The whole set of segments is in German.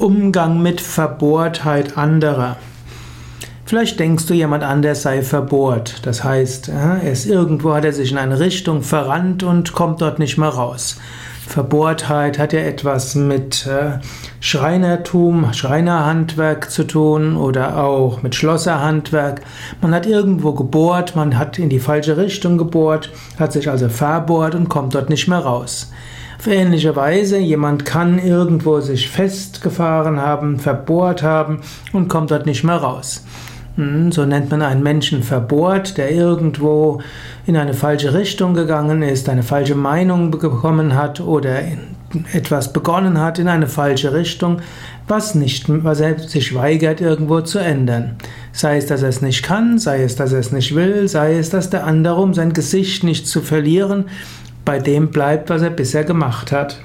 Umgang mit Verbohrtheit anderer. Vielleicht denkst du, jemand anders sei verbohrt. Das heißt, er ist irgendwo, hat er sich in eine Richtung verrannt und kommt dort nicht mehr raus. Verbohrtheit hat ja etwas mit äh, Schreinertum, Schreinerhandwerk zu tun oder auch mit Schlosserhandwerk. Man hat irgendwo gebohrt, man hat in die falsche Richtung gebohrt, hat sich also verbohrt und kommt dort nicht mehr raus. Auf ähnliche Weise, jemand kann irgendwo sich festgefahren haben, verbohrt haben und kommt dort nicht mehr raus. Hm, so nennt man einen Menschen verbohrt, der irgendwo in eine falsche Richtung gegangen ist, eine falsche Meinung bekommen hat oder etwas begonnen hat in eine falsche Richtung, was, nicht, was er sich weigert, irgendwo zu ändern. Sei es, dass er es nicht kann, sei es, dass er es nicht will, sei es, dass der andere, um sein Gesicht nicht zu verlieren, bei dem bleibt, was er bisher gemacht hat.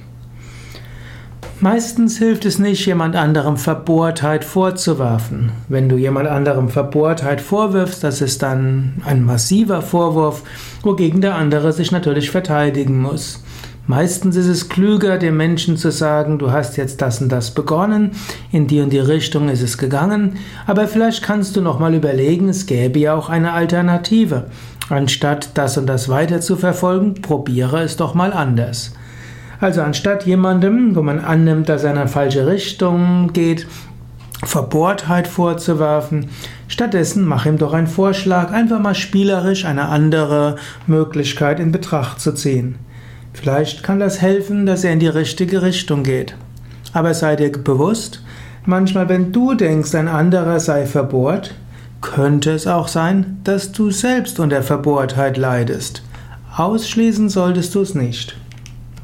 Meistens hilft es nicht, jemand anderem Verbohrtheit vorzuwerfen. Wenn du jemand anderem Verbohrtheit vorwirfst, das ist dann ein massiver Vorwurf, wogegen der andere sich natürlich verteidigen muss. Meistens ist es klüger, dem Menschen zu sagen, du hast jetzt das und das begonnen, in die und die Richtung ist es gegangen, aber vielleicht kannst du noch mal überlegen, es gäbe ja auch eine Alternative. Anstatt das und das weiter zu verfolgen, probiere es doch mal anders. Also anstatt jemandem, wo man annimmt, dass er in eine falsche Richtung geht, Verbohrtheit vorzuwerfen, stattdessen mach ihm doch einen Vorschlag, einfach mal spielerisch eine andere Möglichkeit in Betracht zu ziehen. Vielleicht kann das helfen, dass er in die richtige Richtung geht. Aber sei dir bewusst, manchmal wenn du denkst, ein anderer sei verbohrt, könnte es auch sein, dass du selbst unter Verbohrtheit leidest. Ausschließen solltest du es nicht.